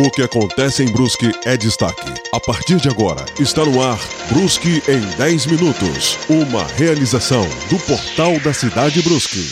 O que acontece em Brusque é destaque. A partir de agora, está no ar Brusque em 10 minutos. Uma realização do Portal da Cidade Brusque.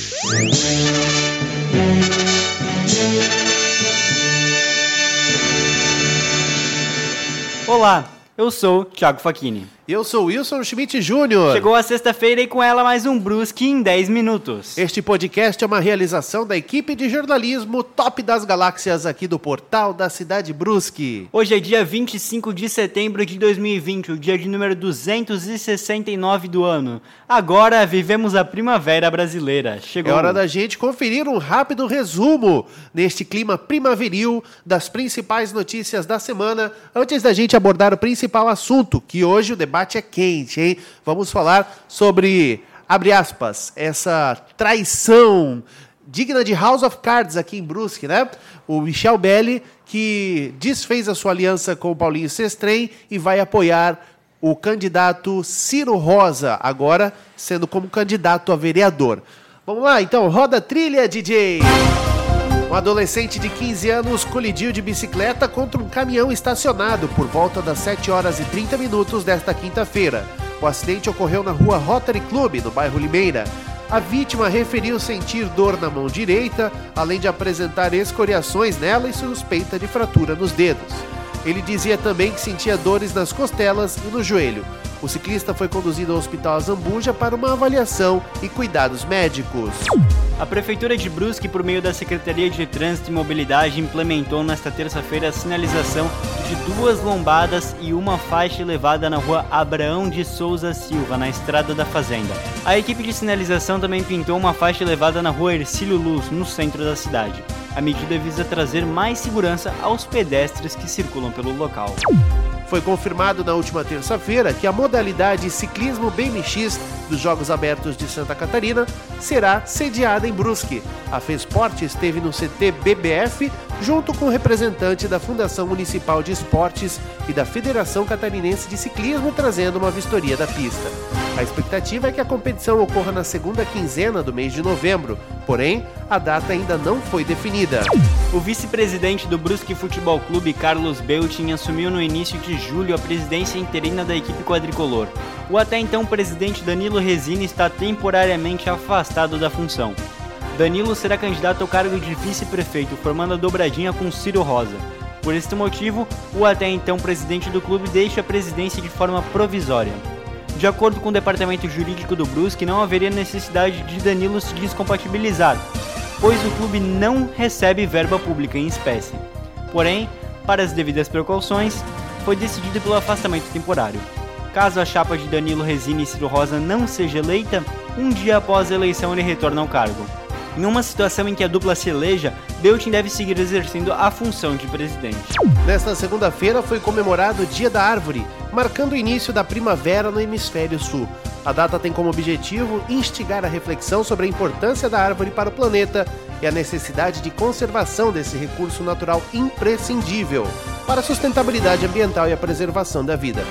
Olá, eu sou Thiago Facchini. Eu sou Wilson Schmidt Júnior. Chegou a sexta-feira e com ela mais um Brusque em 10 minutos. Este podcast é uma realização da equipe de jornalismo Top das Galáxias aqui do portal da Cidade Brusque. Hoje é dia 25 de setembro de 2020, o dia de número 269 do ano. Agora vivemos a primavera brasileira. Chegou. É hora da gente conferir um rápido resumo neste clima primaveril das principais notícias da semana, antes da gente abordar o principal assunto, que hoje o debate debate é quente, hein? Vamos falar sobre, abre aspas, essa traição digna de House of Cards aqui em Brusque, né? O Michel Belli, que desfez a sua aliança com o Paulinho Sestrem e vai apoiar o candidato Ciro Rosa, agora sendo como candidato a vereador. Vamos lá, então, roda a trilha, DJ! Um adolescente de 15 anos colidiu de bicicleta contra um caminhão estacionado por volta das 7 horas e 30 minutos desta quinta-feira. O acidente ocorreu na rua Rotary Club, no bairro Limeira. A vítima referiu sentir dor na mão direita, além de apresentar escoriações nela e suspeita de fratura nos dedos. Ele dizia também que sentia dores nas costelas e no joelho. O ciclista foi conduzido ao Hospital Azambuja para uma avaliação e cuidados médicos. A Prefeitura de Brusque, por meio da Secretaria de Trânsito e Mobilidade, implementou nesta terça-feira a sinalização de duas lombadas e uma faixa elevada na rua Abraão de Souza Silva, na Estrada da Fazenda. A equipe de sinalização também pintou uma faixa elevada na rua Ercílio Luz, no centro da cidade. A medida visa trazer mais segurança aos pedestres que circulam pelo local. Foi confirmado na última terça-feira que a modalidade ciclismo BMX dos Jogos Abertos de Santa Catarina será sediada em Brusque. A FESPORT esteve no CT BBF junto com representante da Fundação Municipal de Esportes e da Federação Catarinense de Ciclismo trazendo uma vistoria da pista. A expectativa é que a competição ocorra na segunda quinzena do mês de novembro, porém, a data ainda não foi definida. O vice-presidente do Brusque Futebol Clube, Carlos Beltin, assumiu no início de julho a presidência interina da equipe quadricolor. O até então presidente Danilo Resina está temporariamente afastado da função. Danilo será candidato ao cargo de vice-prefeito, formando a dobradinha com Ciro Rosa. Por este motivo, o até então presidente do clube deixa a presidência de forma provisória. De acordo com o departamento jurídico do Brusque, não haveria necessidade de Danilo se descompatibilizar, pois o clube não recebe verba pública em espécie. Porém, para as devidas precauções, foi decidido pelo afastamento temporário. Caso a chapa de Danilo Resina e Ciro Rosa não seja eleita, um dia após a eleição ele retorna ao cargo. Em uma situação em que a dupla se eleja, Beltin deve seguir exercendo a função de presidente. Nesta segunda-feira foi comemorado o Dia da Árvore, marcando o início da primavera no hemisfério sul. A data tem como objetivo instigar a reflexão sobre a importância da árvore para o planeta e a necessidade de conservação desse recurso natural imprescindível para a sustentabilidade ambiental e a preservação da vida.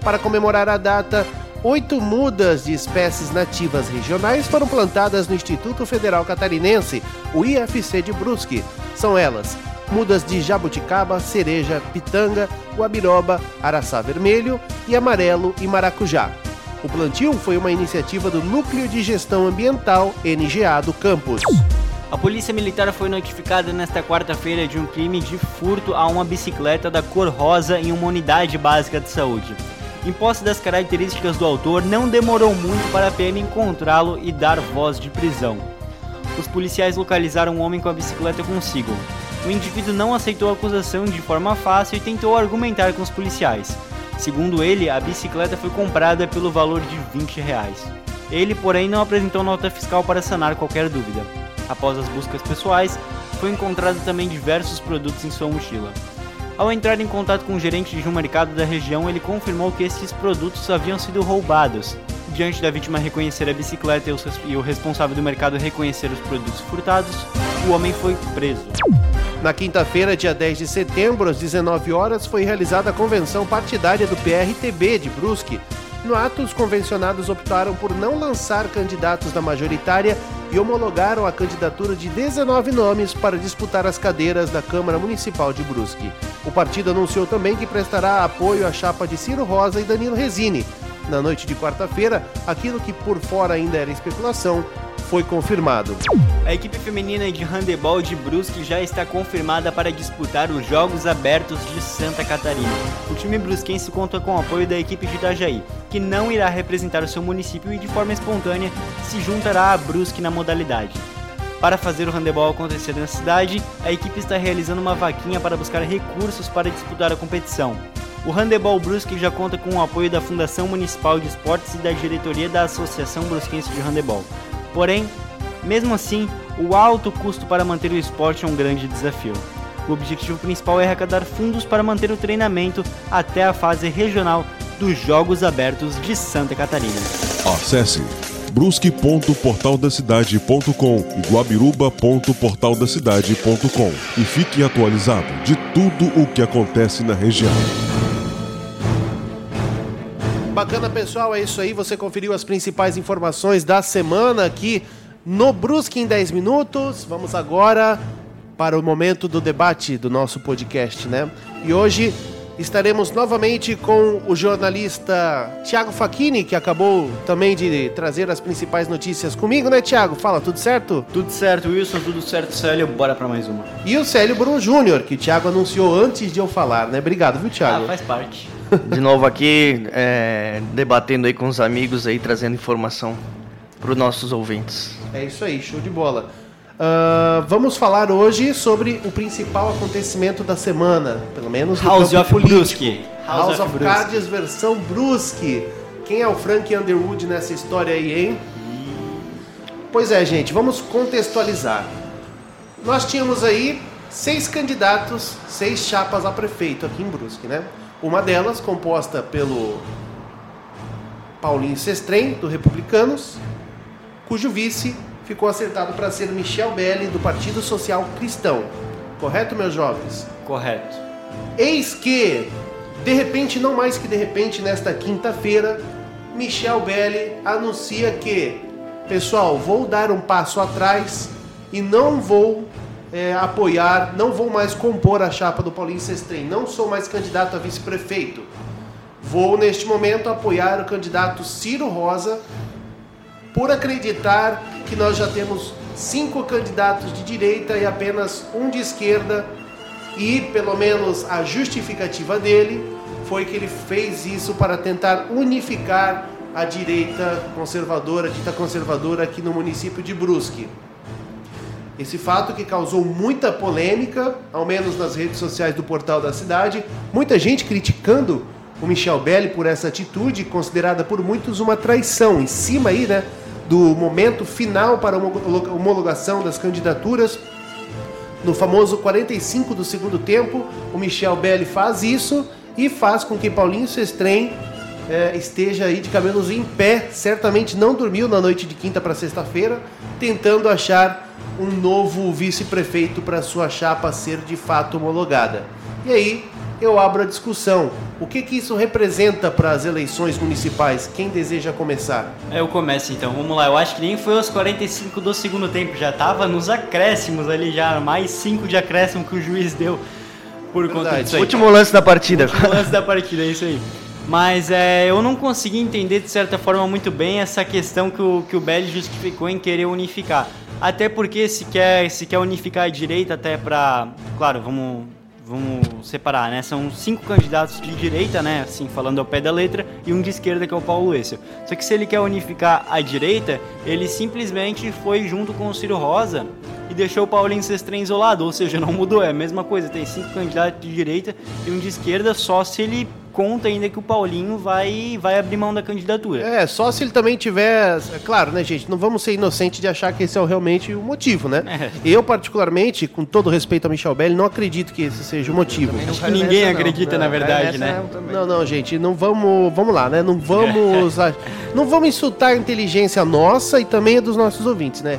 Para comemorar a data, oito mudas de espécies nativas regionais foram plantadas no Instituto Federal Catarinense, o IFC de Brusque. São elas mudas de jabuticaba, cereja, pitanga, guabiroba, araçá vermelho e amarelo e maracujá. O plantio foi uma iniciativa do Núcleo de Gestão Ambiental NGA do campus. A Polícia Militar foi notificada nesta quarta-feira de um crime de furto a uma bicicleta da cor rosa em uma unidade básica de saúde. Em posse das características do autor, não demorou muito para a PM encontrá-lo e dar voz de prisão. Os policiais localizaram um homem com a bicicleta consigo. O indivíduo não aceitou a acusação de forma fácil e tentou argumentar com os policiais. Segundo ele, a bicicleta foi comprada pelo valor de 20 reais. Ele, porém, não apresentou nota fiscal para sanar qualquer dúvida. Após as buscas pessoais, foi encontrado também diversos produtos em sua mochila. Ao entrar em contato com o gerente de um mercado da região, ele confirmou que esses produtos haviam sido roubados. Diante da vítima reconhecer a bicicleta e o responsável do mercado reconhecer os produtos furtados, o homem foi preso. Na quinta-feira, dia 10 de setembro, às 19 horas, foi realizada a convenção partidária do PRTB de Brusque. No ato, os convencionados optaram por não lançar candidatos da majoritária e homologaram a candidatura de 19 nomes para disputar as cadeiras da Câmara Municipal de Brusque. O partido anunciou também que prestará apoio à chapa de Ciro Rosa e Danilo Resini. Na noite de quarta-feira, aquilo que por fora ainda era especulação foi confirmado. A equipe feminina de handebol de Brusque já está confirmada para disputar os Jogos Abertos de Santa Catarina. O time brusquense conta com o apoio da equipe de Itajaí, que não irá representar o seu município e de forma espontânea se juntará a Brusque na modalidade. Para fazer o handebol acontecer na cidade, a equipe está realizando uma vaquinha para buscar recursos para disputar a competição. O Handebol Brusque já conta com o apoio da Fundação Municipal de Esportes e da diretoria da Associação Brusquense de Handebol. Porém, mesmo assim, o alto custo para manter o esporte é um grande desafio. O objetivo principal é arrecadar fundos para manter o treinamento até a fase regional dos Jogos Abertos de Santa Catarina. Acesse brusque.portaldacidade.com e guabiruba.portaldacidade.com e fique atualizado de tudo o que acontece na região. Bacana, pessoal, é isso aí. Você conferiu as principais informações da semana aqui no Brusque em 10 minutos. Vamos agora para o momento do debate do nosso podcast, né? E hoje estaremos novamente com o jornalista Tiago Facchini, que acabou também de trazer as principais notícias comigo, né, Tiago? Fala, tudo certo? Tudo certo, Wilson, tudo certo, Célio. Bora para mais uma. E o Célio Bruno Júnior, que o Tiago anunciou antes de eu falar, né? Obrigado, viu, Tiago? Ah, faz parte. De novo aqui, é, debatendo aí com os amigos aí, trazendo informação para os nossos ouvintes. É isso aí, show de bola. Uh, vamos falar hoje sobre o principal acontecimento da semana, pelo menos no House of político. Brusque. House, of, Cards versão Brusque. Quem é o Frank Underwood nessa história aí, hein? Pois é, gente, vamos contextualizar. Nós tínhamos aí seis candidatos, seis chapas a prefeito aqui em Brusque, né? Uma delas composta pelo Paulinho Sestrem, do Republicanos, cujo vice ficou acertado para ser Michel Belli, do Partido Social Cristão. Correto, meus jovens? Correto. Eis que, de repente, não mais que de repente, nesta quinta-feira, Michel Belli anuncia que, pessoal, vou dar um passo atrás e não vou é, apoiar, não vou mais compor a chapa do Paulinho Sestrem, não sou mais candidato a vice-prefeito. Vou, neste momento, apoiar o candidato Ciro Rosa por acreditar que nós já temos cinco candidatos de direita e apenas um de esquerda, e pelo menos a justificativa dele foi que ele fez isso para tentar unificar a direita conservadora, dita conservadora aqui no município de Brusque. Esse fato que causou muita polêmica, ao menos nas redes sociais do portal da cidade, muita gente criticando o Michel Belli por essa atitude, considerada por muitos uma traição, em cima aí, né, do momento final para a homologação das candidaturas. No famoso 45 do segundo tempo, o Michel Belli faz isso e faz com que Paulinho Sestrem eh, esteja aí de cabelos em pé. Certamente não dormiu na noite de quinta para sexta-feira, tentando achar um novo vice-prefeito para sua chapa ser de fato homologada. E aí eu abro a discussão. O que, que isso representa para as eleições municipais? Quem deseja começar? Eu começo então, vamos lá. Eu acho que nem foi aos 45 do segundo tempo, já tava nos acréscimos ali, já mais 5 de acréscimo que o juiz deu por conta Verdade. disso aí. Último lance da partida. Último lance da partida, é isso aí. Mas é, eu não consegui entender de certa forma muito bem essa questão que o, que o Belli justificou em querer unificar. Até porque se quer, se quer unificar a direita até para, claro, vamos vamos separar, né? São cinco candidatos de direita, né? Assim, falando ao pé da letra, e um de esquerda, que é o Paulo Essel. Só que se ele quer unificar a direita, ele simplesmente foi junto com o Ciro Rosa e deixou o Paulinho Sestrem isolado, ou seja, não mudou, é a mesma coisa, tem cinco candidatos de direita e um de esquerda, só se ele conta ainda que o Paulinho vai, vai abrir mão da candidatura. É, só se ele também tiver. É claro, né, gente? Não vamos ser inocentes de achar que esse é o- realmente o motivo, né? É. Eu, particularmente, com todo respeito a Michel Belli, não acredito que esse seja o motivo. Acho que ninguém acredita, na verdade, né? Não, não, gente, não vamos, vamos lá, né? Não vamos, não vamos insultar a inteligência nossa e também a dos nossos ouvintes, né?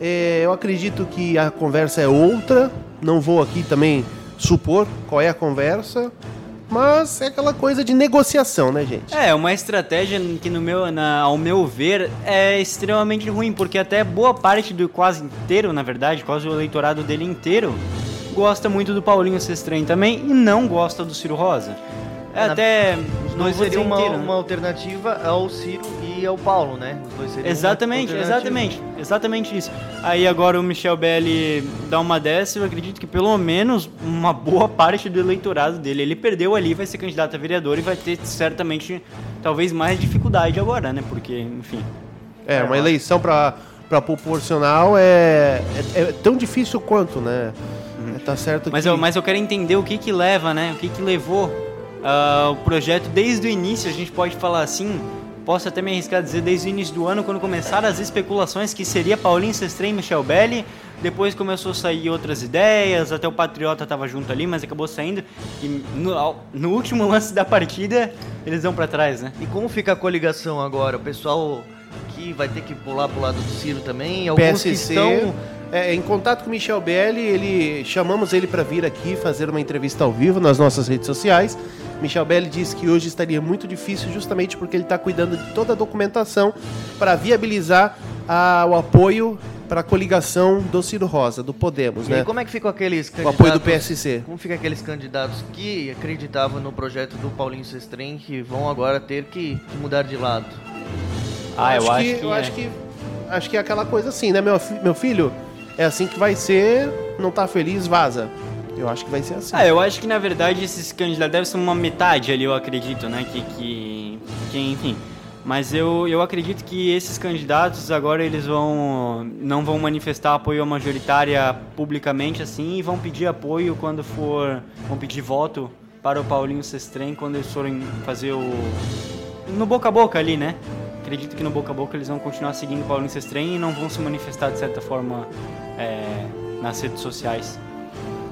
É, eu acredito que a conversa é outra. Não vou aqui também supor qual é a conversa. Mas é aquela coisa de negociação, né, gente? É, uma estratégia que, no meu, na, ao meu ver, é extremamente ruim, porque até boa parte do quase inteiro, na verdade, quase o eleitorado dele inteiro, gosta muito do Paulinho Sestren também e não gosta do Ciro Rosa. É Na- até. Os não seriam uma, inteiro, né? uma alternativa ao Ciro e ao Paulo, né? Os dois seriam Exatamente, exatamente, exatamente isso. Aí agora o Michel Belli dá uma dessa, eu acredito que pelo menos uma boa parte do eleitorado dele, ele perdeu ali, vai ser candidato a vereador e vai ter certamente talvez mais dificuldade agora, né? Porque, enfim. É, uma eleição para proporcional é, é, é tão difícil quanto, né? É, tá certo Mas que... eu, mas eu quero entender o que que leva, né? O que que levou ah, o projeto desde o início, a gente pode falar assim, posso até me arriscar a dizer desde o início do ano, quando começaram as especulações que seria Paulinho Sestrem e Michel Belli, depois começou a sair outras ideias, até o Patriota tava junto ali, mas acabou saindo, e no, no último lance da partida, eles dão pra trás, né? E como fica a coligação agora? O pessoal que vai ter que pular pro lado do Ciro também? Alguns que PSC, estão... é, em contato com o Michel Belli, ele chamamos ele para vir aqui fazer uma entrevista ao vivo nas nossas redes sociais. Michel Belli disse que hoje estaria muito difícil justamente porque ele está cuidando de toda a documentação para viabilizar a- o apoio para a coligação do Ciro Rosa, do Podemos, E né? como é que ficam aqueles O candidatos... apoio do PSC. Como fica aqueles candidatos que acreditavam no projeto do Paulinho Sestrem que vão agora ter que, mudar de lado? Ah, eu acho que, que eu é. acho que acho que é aquela coisa assim, né, meu, meu filho? É assim que vai ser, não tá feliz, vaza. Eu acho que vai ser assim. Ah, eu acho que na verdade esses candidatos devem ser uma metade ali, eu acredito, né? Que, que, que enfim. Mas eu, eu acredito que esses candidatos agora eles vão não vão manifestar apoio à majoritária publicamente assim e vão pedir apoio quando for vão pedir voto para o Paulinho Sestrem quando eles forem fazer o no boca a boca ali, né? Acredito que no boca a boca eles vão continuar seguindo o Paulinho Sestrem e não vão se manifestar de certa forma é, nas redes sociais.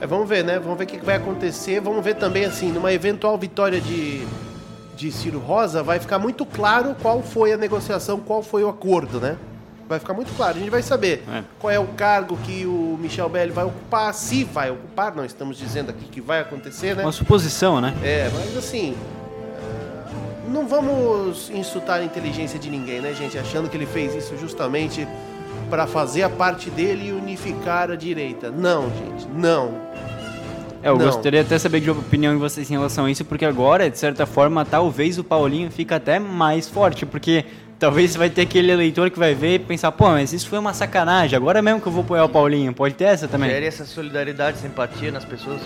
É, vamos ver, né? Vamos ver o que vai acontecer. Vamos ver também, assim, numa eventual vitória de, de Ciro Rosa, vai ficar muito claro qual foi a negociação, qual foi o acordo, né? Vai ficar muito claro. A gente vai saber É. qual é o cargo que o Michel Belli vai ocupar, se vai ocupar. Não estamos dizendo aqui que vai acontecer, né? Uma suposição, né? É, mas assim. Não vamos insultar a inteligência de ninguém, né, gente? Achando que ele fez isso justamente para fazer a parte dele e unificar a direita. Não, gente, não. É, eu Não. gostaria até de saber de opinião de vocês em relação a isso, porque agora, de certa forma, talvez o Paulinho fica até mais forte, porque talvez vai ter aquele eleitor que vai ver e pensar, pô, mas isso foi uma sacanagem, agora mesmo que eu vou apoiar o Paulinho, pode ter essa também? Gere essa solidariedade, simpatia nas pessoas.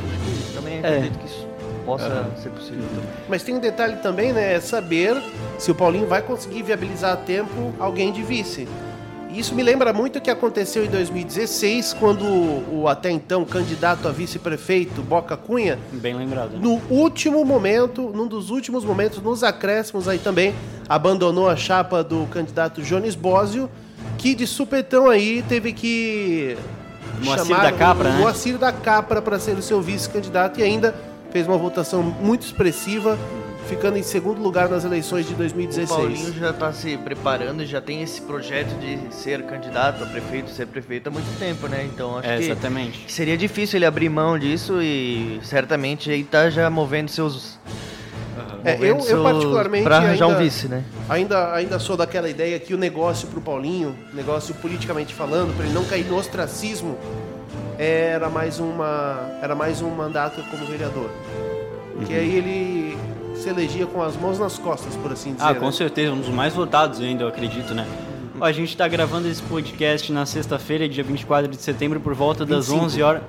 Também É. acredito que isso possa ser possível também. Mas tem um detalhe também, né? É saber se o Paulinho vai conseguir viabilizar a tempo alguém de vice. Isso me lembra muito o que aconteceu em 2016, quando o até então candidato a vice-prefeito, Boca Cunha, Bem lembrado. no último momento, num dos últimos momentos, nos acréscimos aí também, abandonou a chapa do candidato Jones Bósio, que de supetão aí teve que Moacir da Capra, o né? Moacir da Capra para ser o seu vice-candidato e ainda fez uma votação muito expressiva, ficando em segundo lugar nas eleições de O 2016. Paulinho já está se preparando, já tem esse projeto de ser candidato a prefeito, ser prefeito há muito tempo, né? Então acho É, que exatamente. seria difícil ele abrir mão disso e certamente aí tá já movendo seus. É, eu- eu particularmente Pra ainda- um vice, né? Ainda, ainda sou daquela ideia que o negócio pro Paulinho, negócio politicamente falando, para ele não cair no ostracismo, era mais uma era mais um mandato como vereador. Que aí ele se elegia com as mãos nas costas, por assim dizer. Ah, né? com certeza, um dos mais votados ainda, eu acredito, né? Ó, a gente tá gravando esse podcast na sexta-feira, dia 24 de setembro, por volta das 25. 11 horas...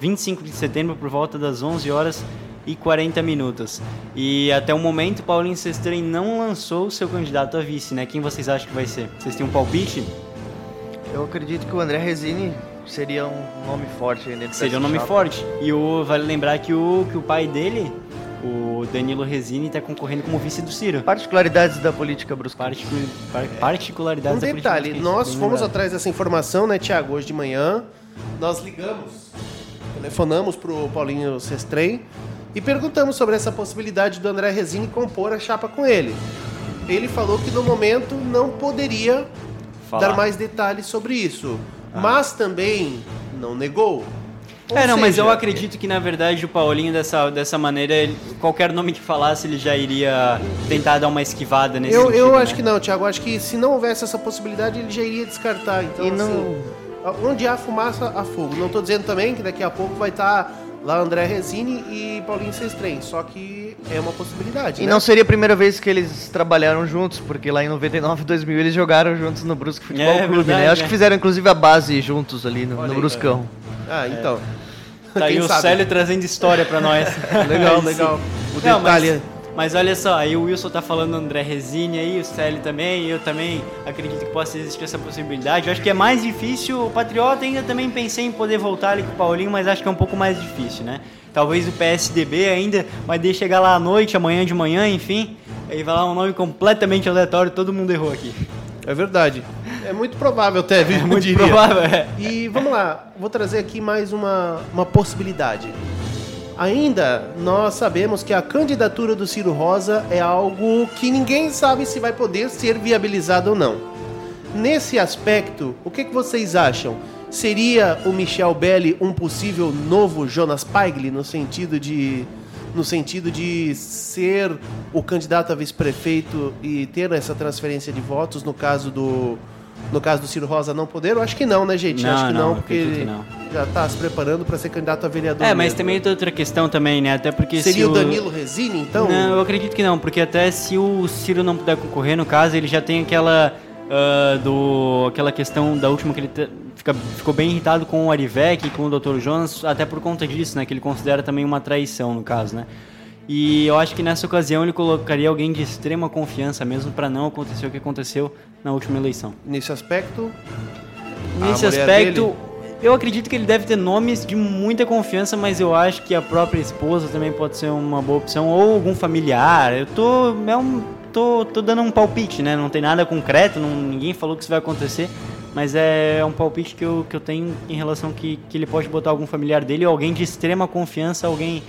25 de setembro, por volta das 11 horas e 40 minutos. E até o momento, Paulinho Sestrem não lançou o seu candidato a vice, né? Quem vocês acham que vai ser? Vocês têm um palpite? Eu acredito que o André Resini seria um nome forte aí dentro Seria um nome chapa. forte. E o, vale lembrar que o, que o pai dele, o Danilo Resini, tá concorrendo como vice do Ciro. Particularidades da política brusca. Particu- par- particularidades Um da política detalhe, nós fomos lembrado. atrás dessa informação, né, Tiago, hoje de manhã. Nós ligamos, telefonamos pro Paulinho Sestrem e perguntamos sobre essa possibilidade do André Resini compor a chapa com ele. Ele falou que no momento não poderia Falar. dar mais detalhes sobre isso, mas também não negou. É, não, mas eu acredito que na verdade o Paulinho dessa, dessa maneira, ele- qualquer nome que falasse, ele já iria tentar dar uma esquivada nesse Eu, sentido, eu né? acho que não, Thiago. Acho que se não houvesse essa possibilidade, ele já iria descartar. Então, E não- assim, onde há fumaça, há fogo. Não tô dizendo também que daqui a pouco vai estar lá André Resini e Paulinho Sestrem. Só que é uma possibilidade. E né? não seria a primeira vez que eles trabalharam juntos, porque lá em 99 2000 eles jogaram juntos no Brusque Futebol É, Clube, verdade, né? Acho é. que fizeram inclusive a base juntos ali no, no aí, Bruscão. Ah, então. Tá aí o sabe? Célio trazendo história pra nós. Legal, legal. O Não, detalhe mas, mas olha só, aí o Wilson tá falando André Resine aí, o Célio também, eu também acredito que possa existir essa possibilidade. Eu acho que é mais difícil, o Patriota ainda também pensei em poder voltar ali com o Paulinho, mas acho que é um pouco mais difícil, né? Talvez o PSDB ainda, mas deixa chegar lá à noite, amanhã de manhã, enfim, aí vai lá um nome completamente aleatório, todo mundo errou aqui. É verdade. É muito provável, Teve, É muito diria. provável, é. E vamos lá, vou trazer aqui mais uma, uma possibilidade. Ainda nós sabemos que a candidatura do Ciro Rosa é algo que ninguém sabe se vai poder ser viabilizado ou não. Nesse aspecto, o que, que vocês acham? Seria o Michel Belli um possível novo Jonas Paigli no sentido de no sentido de ser o candidato a vice-prefeito e ter essa transferência de votos no caso do no caso do Ciro Rosa não poder? Eu acho que não, né, gente? Não, acho que não, não, porque ele não. já está se preparando para ser candidato a vereador. É, mas mesmo. também tem outra questão também, né? Até porque se seria o o Danilo Resini, então? Não, eu acredito que não, porque até se o Ciro não puder concorrer, no caso, ele já tem aquela ah, do aquela questão da última que ele te- fica, ficou bem irritado com o Arivec e com o Dr. Jonas, até por conta disso, né, que ele considera também uma traição no caso, né? E eu acho que nessa ocasião ele colocaria alguém de extrema confiança mesmo para não acontecer o que aconteceu na última eleição. Nesse aspecto, Nesse aspecto, dele? eu acredito que ele deve ter nomes de muita confiança, mas eu acho que a própria esposa também pode ser uma boa opção, ou algum familiar. Eu tô. É um, tô, tô dando um palpite, né? Não tem nada concreto, não, ninguém falou que isso vai acontecer. Mas é um palpite que eu, que eu tenho em relação que, que ele pode botar algum familiar dele ou alguém de extrema confiança, alguém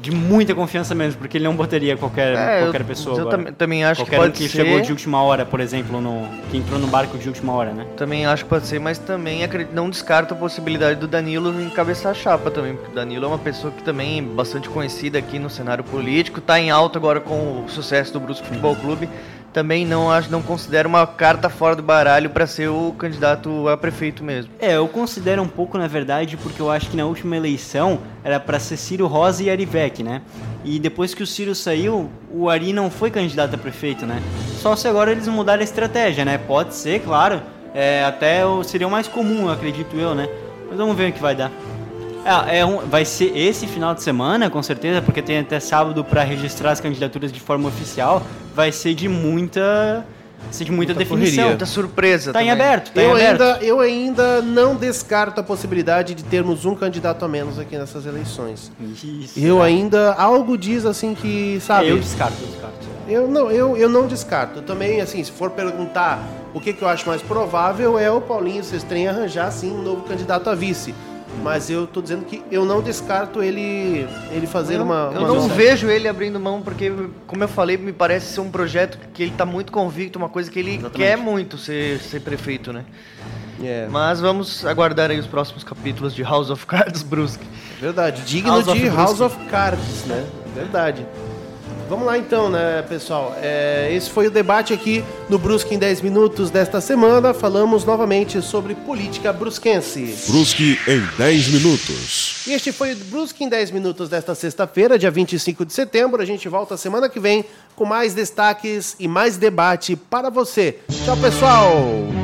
de muita confiança mesmo, porque ele não botaria qualquer, É, qualquer pessoa eu agora. também- acho que qualquer um pode que ser. chegou de última hora, por exemplo, no, que entrou no barco de última hora, né? Também acho que pode ser, mas também acredito, não descarto a possibilidade do Danilo encabeçar a chapa também, porque o Danilo é uma pessoa que também é bastante conhecida aqui no cenário político, tá em alta agora com o sucesso do Brusque Futebol Clube. Também não acho, não considero uma carta fora do baralho para ser o candidato a prefeito mesmo. É, eu considero um pouco, na verdade, porque eu acho que na última eleição era pra ser Ciro Rosa e Arivec, né? E depois que o Ciro saiu, o Ari não foi candidato a prefeito, né? Só se agora eles mudarem a estratégia, né? Pode ser, claro. É, até seria o mais comum, acredito eu, né? Mas vamos ver o que vai dar. É, é um- vai ser esse final de semana, com certeza, porque tem até sábado pra registrar as candidaturas de forma oficial. Vai ser de muita, ser de muita, Muita definição. correria. Muita surpresa Tá em aberto, tá em eu aberto. ainda, eu ainda não descarto a possibilidade de termos um candidato a menos aqui nessas eleições. Isso. Eu ainda. Algo diz assim que, sabe? Eu descarto, eu descarto. Eu não, eu, eu não descarto. Também, assim, se for perguntar o que, que eu acho mais provável, é o Paulinho Sestrem arranjar, sim, um novo candidato a vice. Mas eu tô dizendo que eu não descarto ele, ele fazer eu, uma. eu uma não vejo ele abrindo mão, porque, como eu falei, me parece ser um projeto que ele tá muito convicto, uma coisa que ele Exatamente. quer muito ser, ser prefeito, né? É, Mas vamos aguardar aí os próximos capítulos de House of Cards Brusque. verdade. Digno House of de Brusque. House of Cards, né? Verdade. Vamos lá então, né, pessoal? É, esse foi o debate aqui no Brusque em 10 minutos desta semana. Falamos novamente sobre política brusquense. Brusque em 10 minutos. E este foi o Brusque em 10 minutos desta sexta-feira, dia 25 de setembro. A gente volta semana que vem com mais destaques e mais debate para você. Tchau, pessoal!